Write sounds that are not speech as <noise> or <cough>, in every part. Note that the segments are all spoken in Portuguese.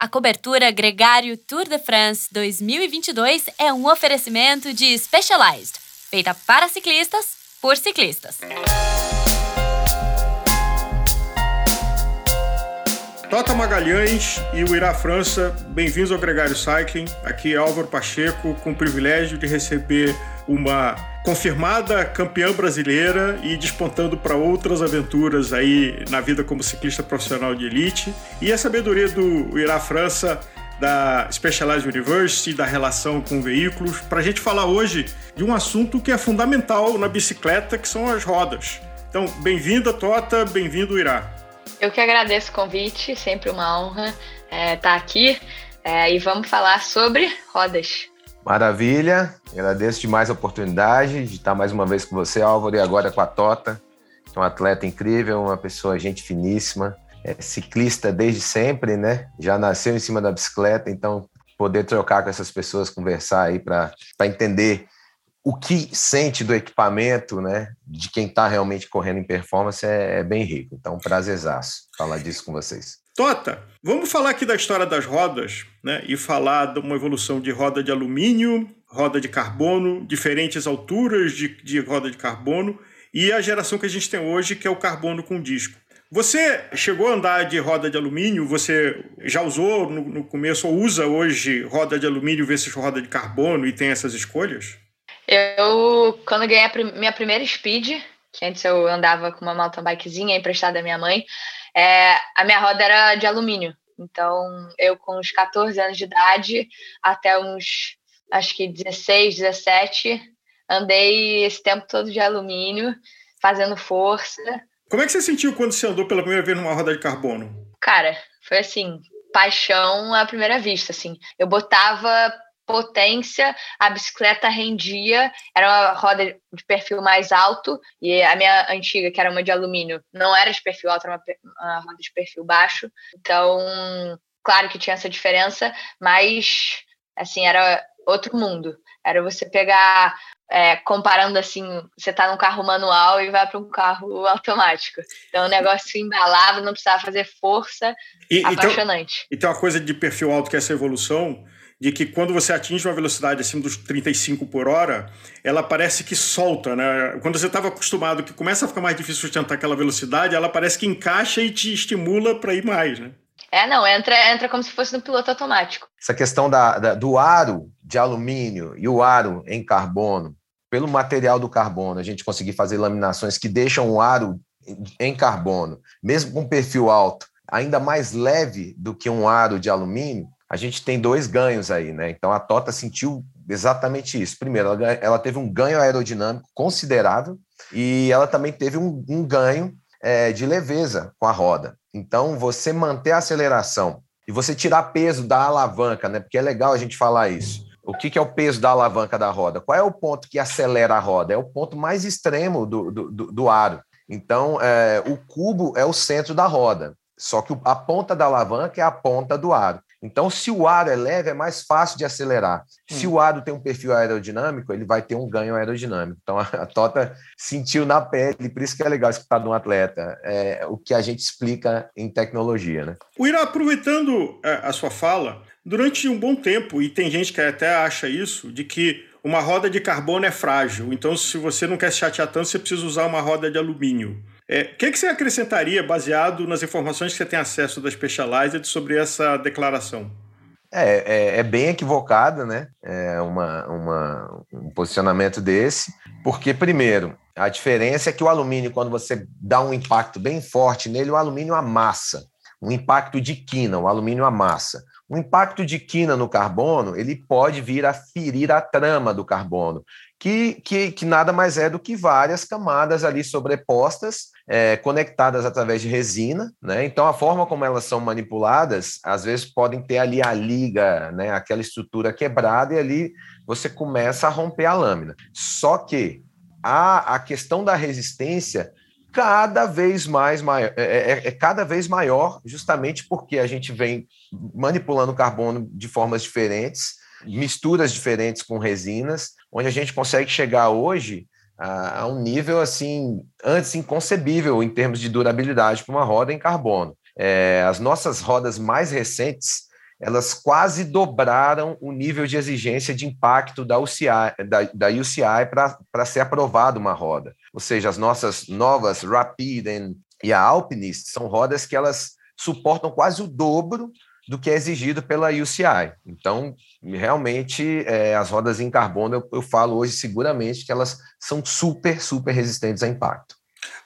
A cobertura Gregário Tour de France 2022 é um oferecimento de Specialized, feita para ciclistas, por ciclistas. Tota Magalhães e o Irá França, bem-vindos ao Gregário Cycling. Aqui é Álvaro Pacheco, com o privilégio de receber uma confirmada campeã brasileira e despontando para outras aventuras aí na vida como ciclista profissional de elite. E a sabedoria do Irá França da Specialized University, da relação com veículos, para a gente falar hoje de um assunto que é fundamental na bicicleta, que são as rodas. Então, bem-vinda, Tota, bem-vindo, Irá. Eu que agradeço o convite, sempre uma honra estar é, tá aqui é, e vamos falar sobre rodas. Maravilha, agradeço demais a oportunidade de estar mais uma vez com você, Álvaro, e agora com a Tota, que é um atleta incrível, uma pessoa gente finíssima, é ciclista desde sempre, né? Já nasceu em cima da bicicleta, então poder trocar com essas pessoas, conversar aí para entender o que sente do equipamento, né? De quem está realmente correndo em performance é, é bem rico. Então, prazerzaço falar disso com vocês. Tota, vamos falar aqui da história das rodas, né? E falar de uma evolução de roda de alumínio, roda de carbono, diferentes alturas de, de roda de carbono e a geração que a gente tem hoje, que é o carbono com disco. Você chegou a andar de roda de alumínio? Você já usou no, no começo ou usa hoje roda de alumínio versus roda de carbono e tem essas escolhas? Eu, quando ganhei a minha primeira speed, que antes eu andava com uma mountain bikezinha emprestada da minha mãe, é, a minha roda era de alumínio. Então, eu com uns 14 anos de idade até uns, acho que 16, 17, andei esse tempo todo de alumínio, fazendo força. Como é que você sentiu quando você andou pela primeira vez numa roda de carbono? Cara, foi assim, paixão à primeira vista, assim. Eu botava potência, a bicicleta rendia, era uma roda de perfil mais alto, e a minha antiga, que era uma de alumínio, não era de perfil alto, era uma, uma roda de perfil baixo. Então, claro que tinha essa diferença, mas assim, era outro mundo. Era você pegar, é, comparando assim, você tá num carro manual e vai para um carro automático. Então o negócio se embalava, não precisava fazer força, e, apaixonante. E tem, e tem uma coisa de perfil alto que é essa evolução, de que quando você atinge uma velocidade acima dos 35 por hora, ela parece que solta, né? Quando você estava acostumado que começa a ficar mais difícil sustentar aquela velocidade, ela parece que encaixa e te estimula para ir mais, né? É, não, entra, entra como se fosse no piloto automático. Essa questão da, da, do aro de alumínio e o aro em carbono, pelo material do carbono, a gente conseguir fazer laminações que deixam o aro em carbono, mesmo com perfil alto, ainda mais leve do que um aro de alumínio, a gente tem dois ganhos aí, né? Então a Tota sentiu exatamente isso. Primeiro, ela, ela teve um ganho aerodinâmico considerável e ela também teve um, um ganho é, de leveza com a roda. Então, você manter a aceleração e você tirar peso da alavanca, né? Porque é legal a gente falar isso. O que, que é o peso da alavanca da roda? Qual é o ponto que acelera a roda? É o ponto mais extremo do, do, do, aro. Então, é, o cubo é o centro da roda, só que a ponta da alavanca é a ponta do aro. Então, se o aro é leve, é mais fácil de acelerar. Hum. Se o aro tem um perfil aerodinâmico, ele vai ter um ganho aerodinâmico. Então, <laughs> a Tota sentiu na pele, por isso que é legal escutar de um atleta, é, o que a gente explica em tecnologia. Né? O Ira, aproveitando é, a sua fala, durante um bom tempo, e tem gente que até acha isso, de que uma roda de carbono é frágil. Então, se você não quer se chatear tanto, você precisa usar uma roda de alumínio. É, o que, que, você acrescentaria, baseado nas informações que você tem acesso da Specialized, sobre essa declaração? É, é, é bem equivocado, né? É uma, uma, um posicionamento desse, porque, primeiro, a diferença é que o alumínio, quando você dá um impacto bem forte nele, o alumínio amassa. Um impacto de quina, o alumínio amassa. O impacto de quina no carbono, ele pode vir a ferir a trama do carbono, que, que, que nada mais é do que várias camadas ali sobrepostas, é, conectadas através de resina, né? Então, a forma como elas são manipuladas, às vezes podem ter ali a liga, né? Aquela estrutura quebrada e ali você começa a romper a lâmina. Só que a, a questão da resistência cada vez mais maior, é, é, é, cada vez maior, justamente porque a gente vem manipulando carbono de formas diferentes, misturas diferentes com resinas, onde a gente consegue chegar hoje a, a um nível assim antes inconcebível em termos de durabilidade para uma roda em carbono. É, as nossas rodas mais recentes elas quase dobraram o nível de exigência de impacto da UCI, da, da UCI para ser aprovada uma roda. Ou seja, as nossas novas Rapid e a Alpinist são rodas que elas suportam quase o dobro do que é exigido pela UCI. Então, realmente, é, as rodas em carbono, eu, eu, falo hoje seguramente que elas são super, super resistentes a impacto.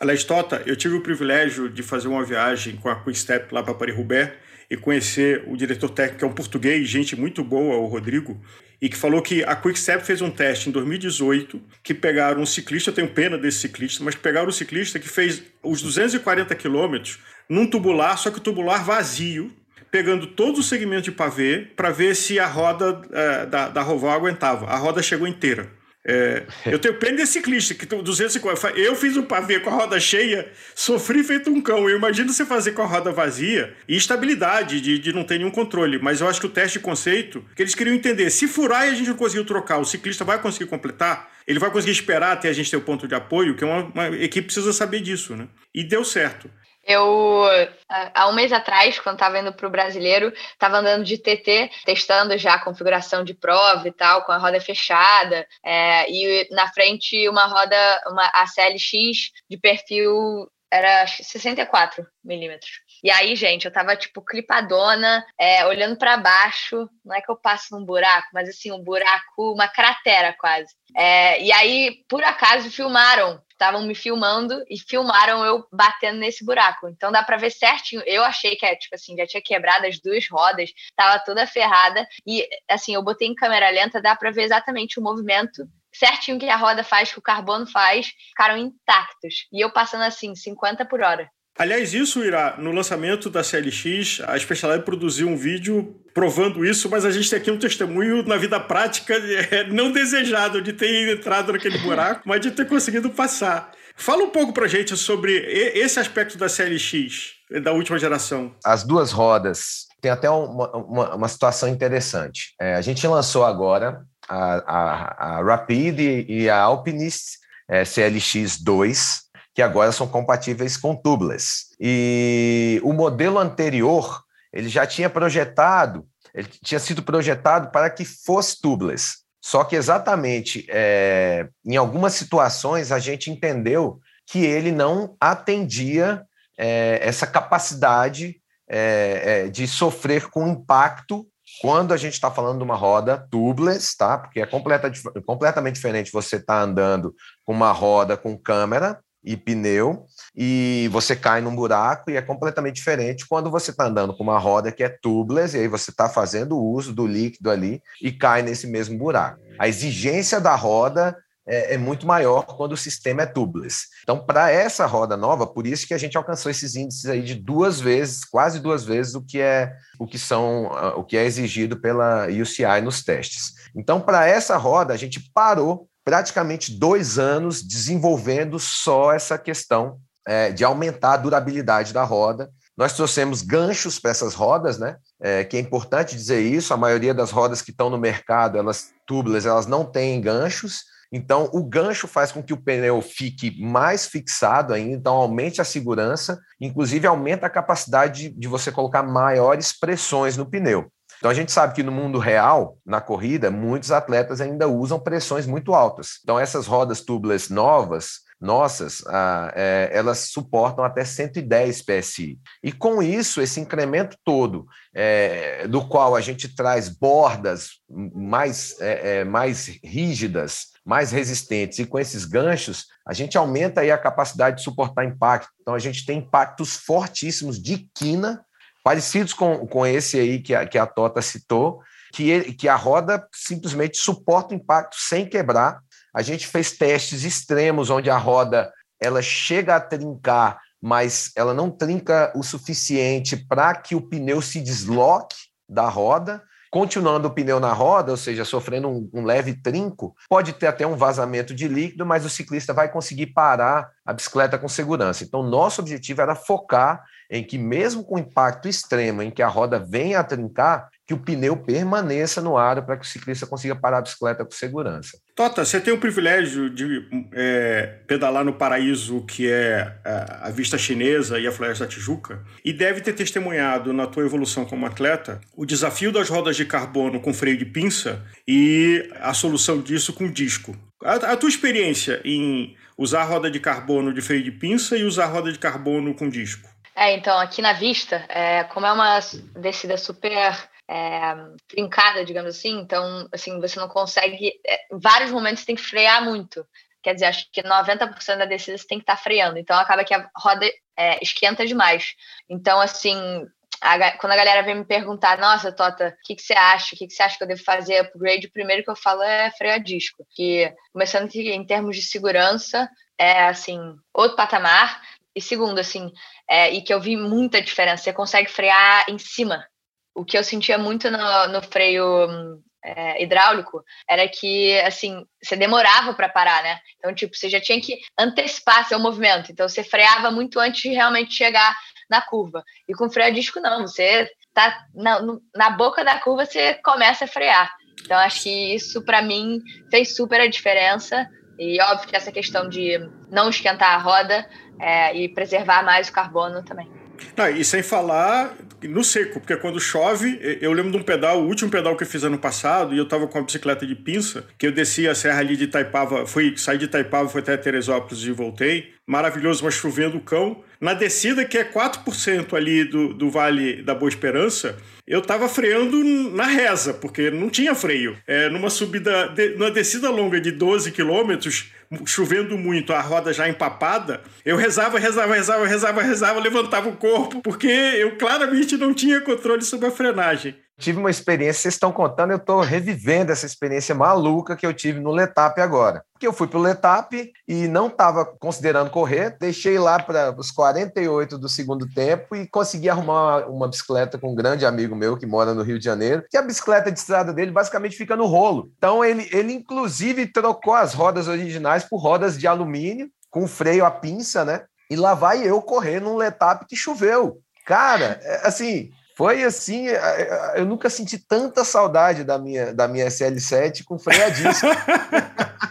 Alex Tota, eu tive o privilégio de fazer uma viagem com a Quick Step lá para Paris-Roubaix e conhecer o diretor técnico, que é um português, gente muito boa, o Rodrigo, e que falou que a Quickstep fez um teste em 2018, que pegaram um ciclista, eu tenho pena desse ciclista, mas pegaram um ciclista que fez os 240 quilômetros num tubular, só que o tubular vazio, pegando todo o segmento de pavê para ver se a roda é, da, da Roval aguentava. A roda chegou inteira. É, eu tenho pena desse ciclista, que 250. Eu fiz o pavê com a roda cheia, sofri feito um cão. Eu imagino você fazer com a roda vazia e estabilidade de, de não ter nenhum controle. Mas eu acho que o teste de conceito, que eles queriam entender, se furar e a gente não conseguiu trocar, o ciclista vai conseguir completar? Ele vai conseguir esperar até a gente ter o ponto de apoio, que é uma, uma equipe precisa saber disso, né? E deu certo. Eu, há um mês atrás, quando estava indo para o brasileiro, estava andando de TT, testando já a configuração de prova e tal, com a roda fechada, é, e na frente uma roda, uma a CLX de perfil era 64 milímetros. E aí, gente, eu tava, tipo, clipadona, é, olhando para baixo. Não é que eu passo num buraco, mas assim, um buraco, uma cratera quase. É, e aí, por acaso, filmaram estavam me filmando e filmaram eu batendo nesse buraco. Então dá para ver certinho. Eu achei que, é, tipo assim, já tinha quebrado as duas rodas, tava toda ferrada. E, assim, eu botei em câmera lenta, dá para ver exatamente o movimento certinho que a roda faz, que o carbono faz, ficaram intactos. E eu passando assim, 50 por hora. Aliás, isso irá no lançamento da CLX, a Specialized produziu um vídeo provando isso, mas a gente tem aqui um testemunho na vida prática <laughs> é, não desejado de ter entrado naquele buraco, mas de ter conseguido passar. Fala um pouco pra gente sobre esse aspecto da CLX, da última geração. As duas rodas tem até uma, uma, uma situação interessante. É, a gente lançou agora a, a, a Rapid e a Alpinist é, CLX 2, que agora são compatíveis com tubeless. E o modelo anterior, ele já tinha projetado, ele tinha sido projetado para que fosse tubeless. Só que exatamente é, em algumas situações a gente entendeu que ele não atendia é, essa capacidade é, é de sofrer com impacto quando a gente está falando de uma roda tubeless, tá? Porque é completa, completamente diferente você estar tá andando com uma roda com câmera e pneu e você cai num buraco e é completamente diferente quando você está andando com uma roda que é tubeless e aí você está fazendo uso do líquido ali e cai nesse mesmo buraco. A exigência da roda é, é, muito maior quando o sistema é tubeless. Então, para essa roda nova, por isso que a gente alcançou esses índices aí de duas vezes, quase duas vezes o que é o que são o que é exigido pela UCI nos testes. Então, para essa roda, a gente parou praticamente dois anos desenvolvendo só essa questão é, de aumentar a durabilidade da roda. Nós trouxemos ganchos para essas rodas, né? É, que é importante dizer isso. A maioria das rodas que estão no mercado, elas tubeless, elas não têm ganchos. Então, o gancho faz com que o pneu fique mais fixado ainda, então aumente a segurança, inclusive aumenta a capacidade de, de você colocar maiores pressões no pneu. Então a gente sabe que no mundo real, na corrida, muitos atletas ainda usam pressões muito altas. Então essas rodas tubeless novas, nossas, ah, é, elas suportam até 110 PSI. E com isso, esse incremento todo, é, do qual a gente traz bordas mais, é, é mais rígidas, mais resistentes, e com esses ganchos, a gente aumenta aí a capacidade de suportar impacto. Então a gente tem impactos fortíssimos de quina parecidos com, com esse aí que a, que a Tota citou, que, ele, que a roda simplesmente suporta o impacto sem quebrar. A gente fez testes extremos onde a roda ela chega a trincar, mas ela não trinca o suficiente para que o pneu se desloque da roda continuando o pneu na roda, ou seja, sofrendo um, um, leve trinco, pode ter até um vazamento de líquido, mas o ciclista vai conseguir parar a bicicleta com segurança. Então, nosso objetivo era focar em que, mesmo com impacto extremo, em que a roda venha a trincar, que o pneu permaneça no ar para que o ciclista consiga parar a bicicleta com segurança. Tota, você tem o privilégio de é, pedalar no paraíso que é, é a vista chinesa e a Floresta da Tijuca, e deve ter testemunhado na tua evolução como atleta o desafio das rodas de carbono com freio de pinça e a solução disso com disco. A, a tua experiência em usar roda de carbono de freio de pinça e usar roda de carbono com disco? É, então, aqui na vista, é, como é uma descida super é, trincada, digamos assim, então, assim, você não consegue, é, em vários momentos você tem que frear muito, quer dizer, acho que 90% da descida você tem que estar tá freando, então acaba que a roda é, esquenta demais. Então, assim, a, quando a galera vem me perguntar, nossa, Tota, o que, que você acha? O que, que você acha que eu devo fazer upgrade? O primeiro que eu falo é freio a disco, que começando que em termos de segurança, é assim, outro patamar, e segundo, assim, é, e que eu vi muita diferença, você consegue frear em cima. O que eu sentia muito no, no freio é, hidráulico era que, assim, você demorava para parar, né? Então, tipo, você já tinha que antecipar seu movimento. Então, você freava muito antes de realmente chegar na curva. E com freio a disco, não. Você tá na, na boca da curva, você começa a frear. Então, acho que isso, para mim, fez super a diferença. E óbvio que essa questão de não esquentar a roda é, e preservar mais o carbono também. Não, e sem falar no seco, porque quando chove, eu lembro de um pedal, o último pedal que eu fiz ano passado, e eu tava com a bicicleta de pinça, que eu desci a serra ali de Itaipava, fui sair de Itaipava, fui até Teresópolis e voltei. Maravilhoso, mas chovendo o cão. Na descida, que é 4% ali do, do Vale da Boa Esperança, eu tava freando na reza, porque não tinha freio. É, numa subida, de, numa descida longa de 12 quilômetros, chovendo muito, a roda já empapada, eu rezava, rezava, rezava, rezava, rezava, levantava o corpo, porque eu claramente não tinha controle sobre a frenagem. Tive uma experiência, vocês estão contando, eu estou revivendo essa experiência maluca que eu tive no Letap agora. Porque eu fui para o Letap e não estava considerando correr, deixei lá para os 48 do segundo tempo e consegui arrumar uma, uma, bicicleta com um grande amigo meu que mora no Rio de Janeiro, que a bicicleta de estrada dele basicamente fica no rolo. Então ele, ele inclusive trocou as rodas originais por rodas de alumínio, com freio a pinça, né? E lá vai eu correr num Letap que choveu. Cara, é, assim, foi assim, é, é, eu nunca senti tanta saudade da minha, da minha SL7 com freio a disco. <laughs>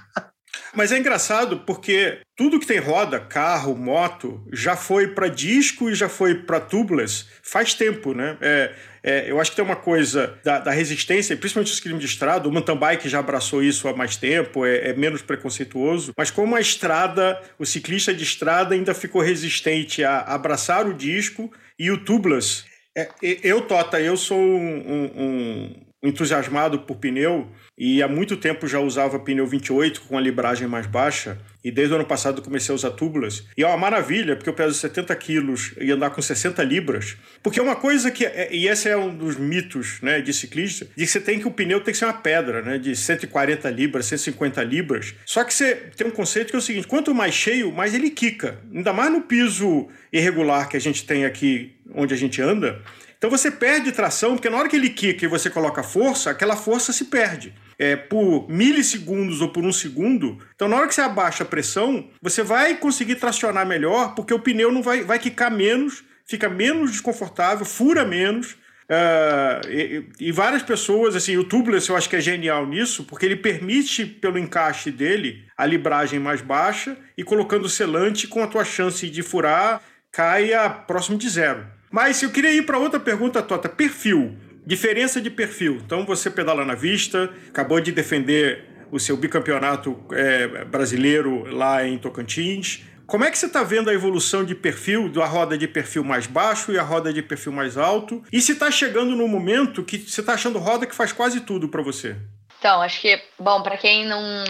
Mas é engraçado porque tudo que tem roda, carro, moto, já foi para disco e já foi para tubeless faz tempo, né? É, é, eu acho que tem uma coisa da, da resistência, principalmente os crimes de estrada, o mountain bike já abraçou isso há mais tempo, é, é, menos preconceituoso, mas como a estrada, o ciclista de estrada ainda ficou resistente a abraçar o disco e o tubeless é, eu, Tota, eu sou um, um, entusiasmado por pneu e há muito tempo já usava pneu 28 com a libragem mais baixa e desde o ano passado comecei a usar tubulars. E é uma maravilha, porque eu peso 70 quilos e andar com 60 libras. Porque é uma coisa que, é, e esse é um dos mitos né, de ciclista, de que você tem que o pneu tem que ser uma pedra, né, de 140 libras, 150 libras. Só que você tem um conceito que é o seguinte, quanto mais cheio, mais ele quica. Ainda mais no piso irregular que a gente tem aqui onde a gente anda, então você perde tração, porque na hora que ele quica e você coloca força, aquela força se perde. É, por milissegundos ou por um segundo. Então, na hora que você abaixa a pressão, você vai conseguir tracionar melhor, porque o pneu não vai, vai quicar menos, fica menos desconfortável, fura menos. Uh, e, e, várias pessoas, assim, o tubeless eu acho que é genial nisso, porque ele permite, pelo encaixe dele, a libragem mais baixa e colocando selante com a tua chance de furar cai a próximo de zero. Mas eu queria ir para outra pergunta, Tota. Perfil. Diferença de perfil. Então você pedala na vista, acabou de defender o seu bicampeonato é, brasileiro lá em Tocantins. Como é que você está vendo a evolução de perfil, da roda de perfil mais baixo e a roda de perfil mais alto? E se está chegando no momento que você está achando roda que faz quase tudo para você? Então, acho que, bom, para quem não,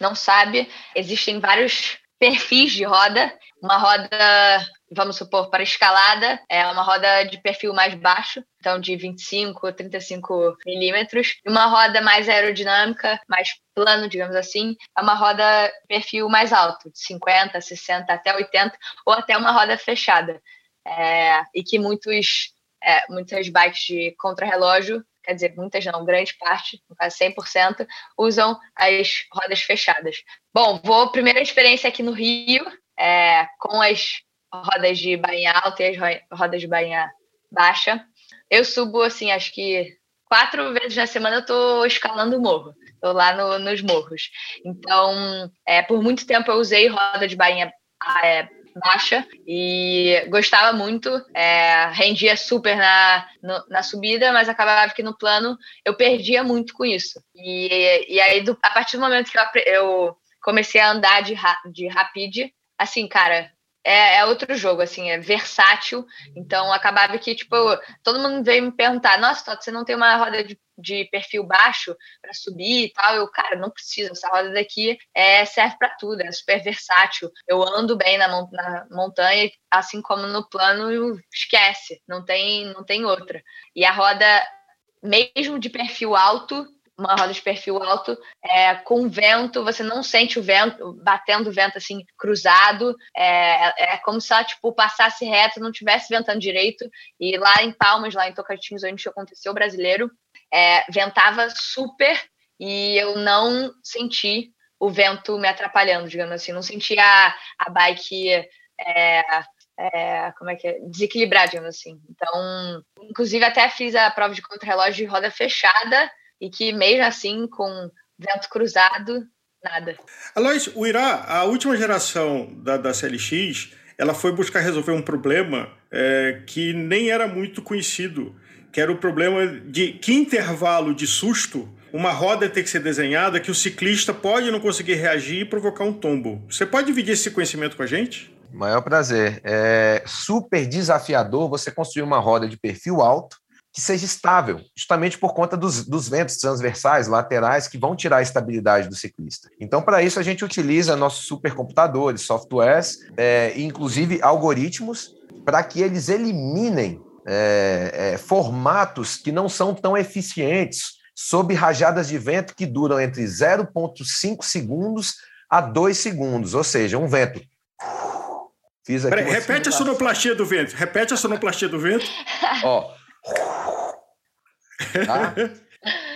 não sabe, existem vários perfis de roda. Uma roda vamos supor, para escalada, é uma roda de perfil mais baixo, então de 25, 35 milímetros, e uma roda mais aerodinâmica, mais plano, digamos assim, é uma roda perfil mais alto, de 50, 60 até 80, ou até uma roda fechada. É, e que muitos, é, muitas bikes de contrarrelógio quer dizer, muitas não, grande parte, no caso 100%, usam as rodas fechadas. Bom, vou primeira experiência aqui no Rio, é, com as rodas de bainha alta e as rodas de bainha baixa. Eu subo, assim, acho que quatro vezes na semana eu tô escalando o morro. Tô lá no, nos morros. Então, é, por muito tempo eu usei roda de bainha é, baixa e gostava muito, é, rendia super na, no, na subida, mas acabava que no plano eu perdia muito com isso. E, e aí, do, a partir do momento que eu, eu comecei a andar de, de rapid, assim, cara, é, é, outro jogo, assim, é versátil. Então, acabava que, tipo, todo mundo veio me perguntar: nossa, Toto, você não tem uma roda de, de perfil baixo para subir e tal? Eu, cara, não precisa. Essa roda daqui é, serve para tudo, é super versátil. Eu ando bem na, na montanha, assim como no plano, esquece, não tem, não tem outra. E a roda, mesmo de perfil alto, uma roda de perfil alto, é, com vento, você não sente o vento, batendo o vento assim, cruzado, é, é como se ela, tipo, passasse reto, não tivesse ventando direito, e lá em Palmas, lá em Tocantins, onde aconteceu o brasileiro, é, ventava super, e eu não senti o vento me atrapalhando, digamos assim, não senti a, a bike é, é, como é que é? desequilibrar, digamos assim. Então, inclusive até fiz a prova de contra-relógio de roda fechada e que mesmo assim, com vento cruzado, nada. Alois, o Irá, a última geração da, da CLX, ela foi buscar resolver um problema é, que nem era muito conhecido, que era o problema de que intervalo de susto uma roda tem que ser desenhada que o ciclista pode não conseguir reagir e provocar um tombo. Você pode dividir esse conhecimento com a gente? Maior prazer. É super desafiador você construir uma roda de perfil alto que seja estável, justamente por conta dos, dos, ventos transversais, laterais, que vão tirar a estabilidade do ciclista. Então, para isso, a gente utiliza nossos supercomputadores, softwares, é, inclusive algoritmos, para que eles eliminem é, é, formatos que não são tão eficientes sob rajadas de vento que duram entre 0,5 segundos a 2 segundos, ou seja, um vento. Fiz aqui repete a sonoplastia do vento. Repete a sonoplastia do vento. Ó. Tá?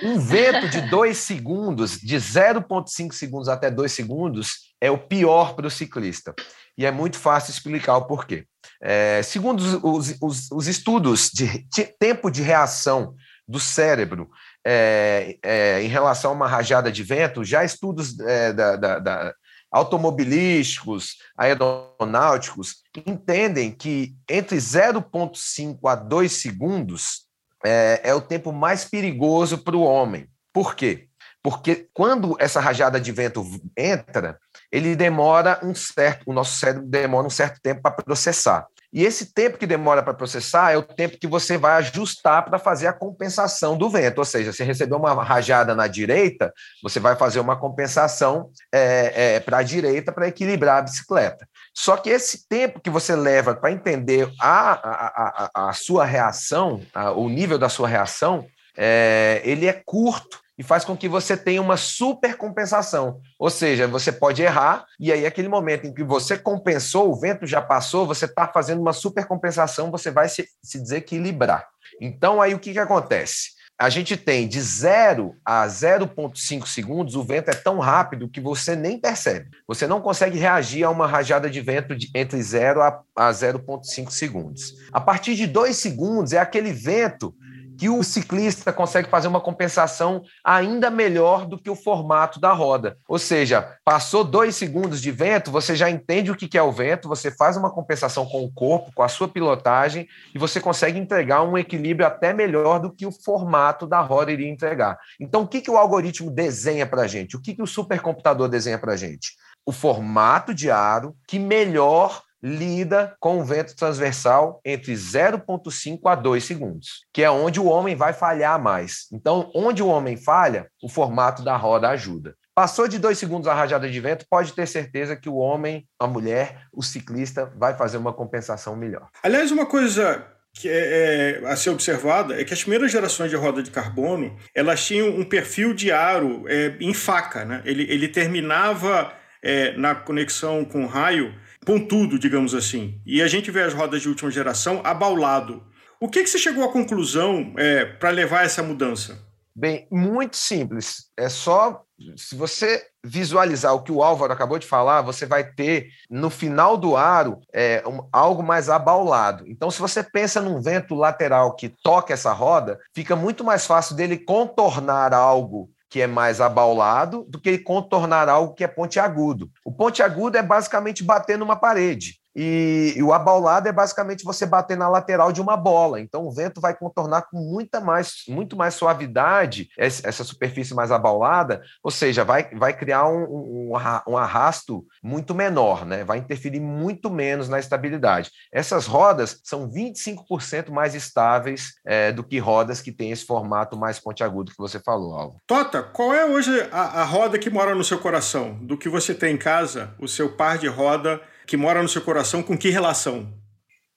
Um vento de 2 segundos, de 0,5 segundos até 2 segundos, é o pior para o ciclista. E é muito fácil explicar o porquê. É, segundo os, os, os, estudos de tempo de reação do cérebro é, é, em relação a uma rajada de vento, já estudos é, da, da, da automobilísticos, aeronáuticos, entendem que entre 0,5 a 2 segundos é, é o tempo mais perigoso para o homem. Por quê? Porque quando essa rajada de vento entra, ele demora um certo, o nosso cérebro demora um certo tempo para processar. E esse tempo que demora para processar é o tempo que você vai ajustar para fazer a compensação do vento. Ou seja, se recebeu uma rajada na direita, você vai fazer uma compensação é, é, para a direita para equilibrar a bicicleta. Só que esse tempo que você leva para entender a, a, a, a, sua reação, a, o nível da sua reação, é, ele é curto e faz com que você tenha uma supercompensação. Ou seja, você pode errar, e aí, aquele momento em que você compensou, o vento já passou, você está fazendo uma supercompensação, você vai se, se desequilibrar. Então, aí o que, que acontece? A gente tem de 0 a 0,5 segundos, o vento é tão rápido que você nem percebe. Você não consegue reagir a uma rajada de vento de entre 0 a, a 0,5 segundos. A partir de 2 segundos, é aquele vento que o ciclista consegue fazer uma compensação ainda melhor do que o formato da roda. Ou seja, passou dois segundos de vento, você já entende o que é o vento, você faz uma compensação com o corpo, com a sua pilotagem, e você consegue entregar um equilíbrio até melhor do que o formato da roda iria entregar. Então, o que, que o algoritmo desenha para a gente? O que, que o supercomputador desenha para a gente? O formato de aro que melhor lida com o vento transversal entre 0,5 a 2 segundos, que é onde o homem vai falhar mais. Então, onde o homem falha, o formato da roda ajuda. Passou de dois segundos a rajada de vento, pode ter certeza que o homem, a mulher, o ciclista vai fazer uma compensação melhor. Aliás, uma coisa que é, é, a ser observada é que as primeiras gerações de roda de carbono elas tinham um perfil de aro é, em faca, né? Ele, ele terminava é, na conexão com o raio pontudo, digamos assim. E a gente vê as rodas de última geração abaulado. O que, que você chegou à conclusão é, para levar essa mudança? Bem, muito simples. É só se você visualizar o que o Álvaro acabou de falar, você vai ter no final do aro é, um, algo mais abaulado. Então, se você pensa num vento lateral que toca essa roda, fica muito mais fácil dele contornar algo que é mais abaulado do que contornar algo que é pontiagudo. O pontiagudo é basicamente bater numa parede. E, e, o abaulado é basicamente você bater na lateral de uma bola. Então o vento vai contornar com muita mais, muito mais suavidade essa superfície mais abaulada, ou seja, vai, vai criar um, um, um arrasto muito menor, né? vai interferir muito menos na estabilidade. Essas rodas são 25% mais estáveis é, do que rodas que têm esse formato mais pontiagudo que você falou, Alvo. Tota, qual é hoje a, a roda que mora no seu coração? Do que você tem em casa, o seu par de roda que mora no seu coração, com que relação?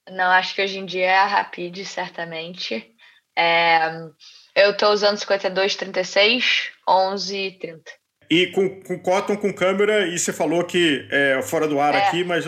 Não, acho que hoje em dia é a Rapid, certamente. É, eu estou usando 52, 36, 11 30. E com, com Cotton com câmera, e você falou que é fora do ar é. aqui, mas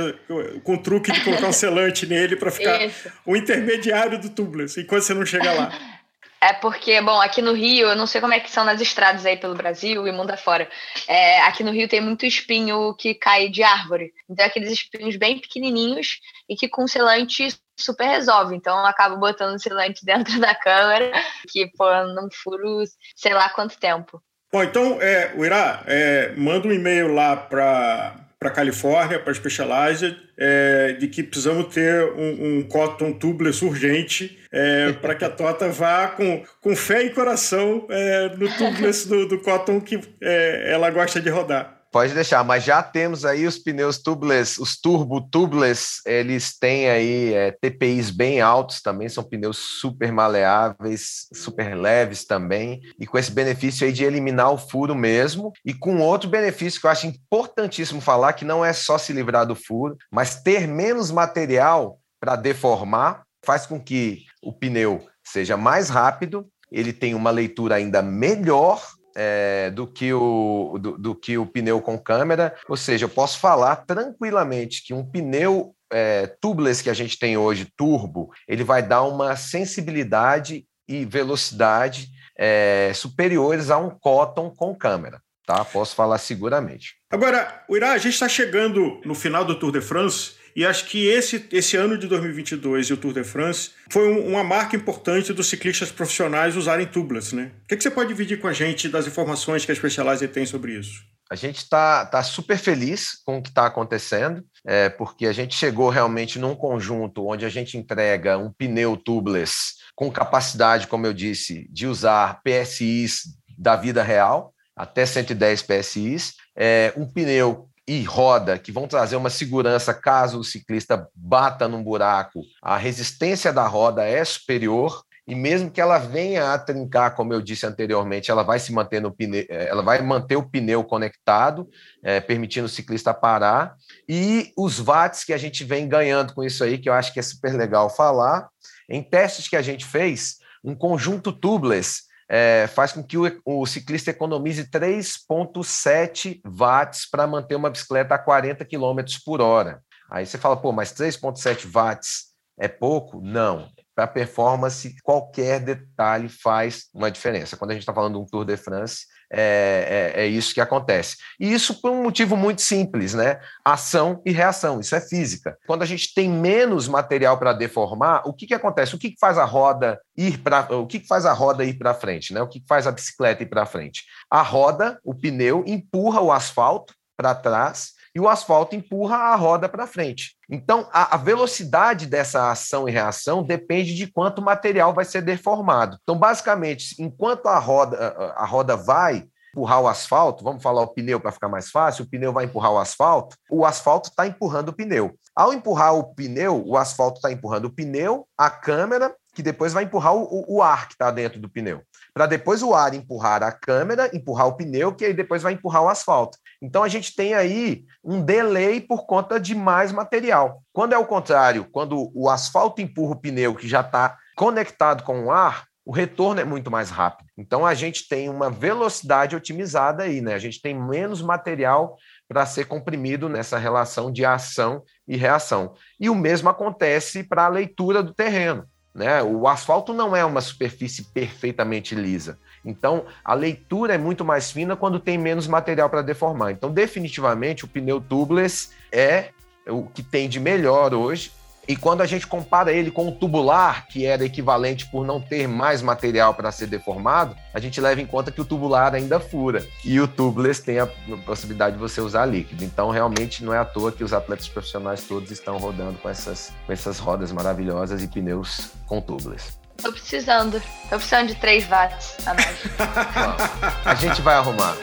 com o truque de colocar um <laughs> selante nele para ficar Isso. o intermediário do tubeless, enquanto você não chega lá. <laughs> É porque, bom, aqui no Rio, eu não sei como é que são nas estradas aí pelo Brasil e mundo afora. É, aqui no Rio tem muito espinho que cai de árvore. Então, aqueles espinhos bem pequenininhos e que com selante super resolve. Então, eu acabo botando o selante <laughs> dentro da câmera, que, pô, não furo sei lá quanto tempo. Bom, então, é, o é, manda um e-mail lá para para a Califórnia, para a Specialized, é, de que precisamos ter um, um cotton tubeless urgente é, <laughs> para que a Tota vá com, com fé e coração é, no tubeless do, do cotton que é, ela gosta de rodar. Pode deixar, mas já temos aí os pneus tubeless, os turbo tubeless, eles têm aí é, TPIs bem altos também, são pneus super maleáveis, super leves também, e com esse benefício aí de eliminar o furo mesmo, e com outro benefício que eu acho importantíssimo falar, que não é só se livrar do furo, mas ter menos material para deformar, faz com que o pneu seja mais rápido, ele tem uma leitura ainda melhor é, do, que o, do, do, que o pneu com câmera. Ou seja, eu posso falar tranquilamente que um pneu é, tubeless que a gente tem hoje, turbo, ele vai dar uma sensibilidade e velocidade é, superiores a um Cotton com câmera. Tá? Posso falar seguramente. Agora, o Irá, a gente está chegando no final do Tour de France e acho que esse, esse ano de 2022 e o Tour de France foi um, uma marca importante dos ciclistas profissionais usarem tubeless, né? O que, que, você pode dividir com a gente das informações que a Specialized tem sobre isso? A gente está tá super feliz com o que está acontecendo, é, porque a gente chegou realmente num conjunto onde a gente entrega um pneu tubeless com capacidade, como eu disse, de usar PSIs da vida real, até 110 PSIs, é, um pneu e roda, que vão trazer uma segurança caso o ciclista bata num buraco, a resistência da roda é superior e mesmo que ela venha a trincar, como eu disse anteriormente, ela vai se manter no pneu, eh, ela vai manter o pneu conectado, é, permitindo o ciclista parar. E os watts que a gente vem ganhando com isso aí, que eu acho que é super legal falar, em testes que a gente fez, um conjunto tubeless é, faz com que o, o ciclista economize 3,7 watts para manter uma bicicleta a 40 km por hora. Aí você fala, pô, mas 3,7 watts é pouco? Não. Para performance, qualquer detalhe faz uma diferença. Quando a gente está falando de um Tour de France, é, é, é, isso que acontece. E isso por um motivo muito simples, né? Ação e reação, isso é física. Quando a gente tem menos material para deformar, o que, que acontece? O que, que faz a roda ir para o que, que faz a roda ir para frente, né? O que, que faz a bicicleta ir para frente? A roda, o pneu, empurra o asfalto para trás e o asfalto empurra a roda para frente. Então, a, a, velocidade dessa ação e reação depende de quanto material vai ser deformado. Então, basicamente, enquanto a roda, a, a roda vai empurrar o asfalto, vamos falar o pneu para ficar mais fácil, o pneu vai empurrar o asfalto, o asfalto está empurrando o pneu. Ao empurrar o pneu, o asfalto está empurrando o pneu, a câmera, que depois vai empurrar o, o ar que está dentro do pneu para depois o ar empurrar a câmera, empurrar o pneu, que aí depois vai empurrar o asfalto. Então a gente tem aí um delay por conta de mais material. Quando é o contrário, quando o asfalto empurra o pneu que já está conectado com o ar, o retorno é muito mais rápido. Então a gente tem uma velocidade otimizada aí, né? A gente tem menos material para ser comprimido nessa relação de ação e reação. E o mesmo acontece para a leitura do terreno. Né? O asfalto não é uma superfície perfeitamente lisa. Então, a leitura é muito mais fina quando tem menos material para deformar. Então, definitivamente, o pneu tubeless é o que tem de melhor hoje. E quando a gente compara ele com o tubular, que era equivalente por não ter mais material para ser deformado, a gente leva em conta que o tubular ainda fura. E o tubeless tem a possibilidade de você usar líquido. Então, realmente, não é à toa que os atletas profissionais todos estão rodando com essas, com essas rodas maravilhosas e pneus com tubeless. Tô precisando. Tô precisando de 3 watts a mais. <laughs> a gente vai arrumar.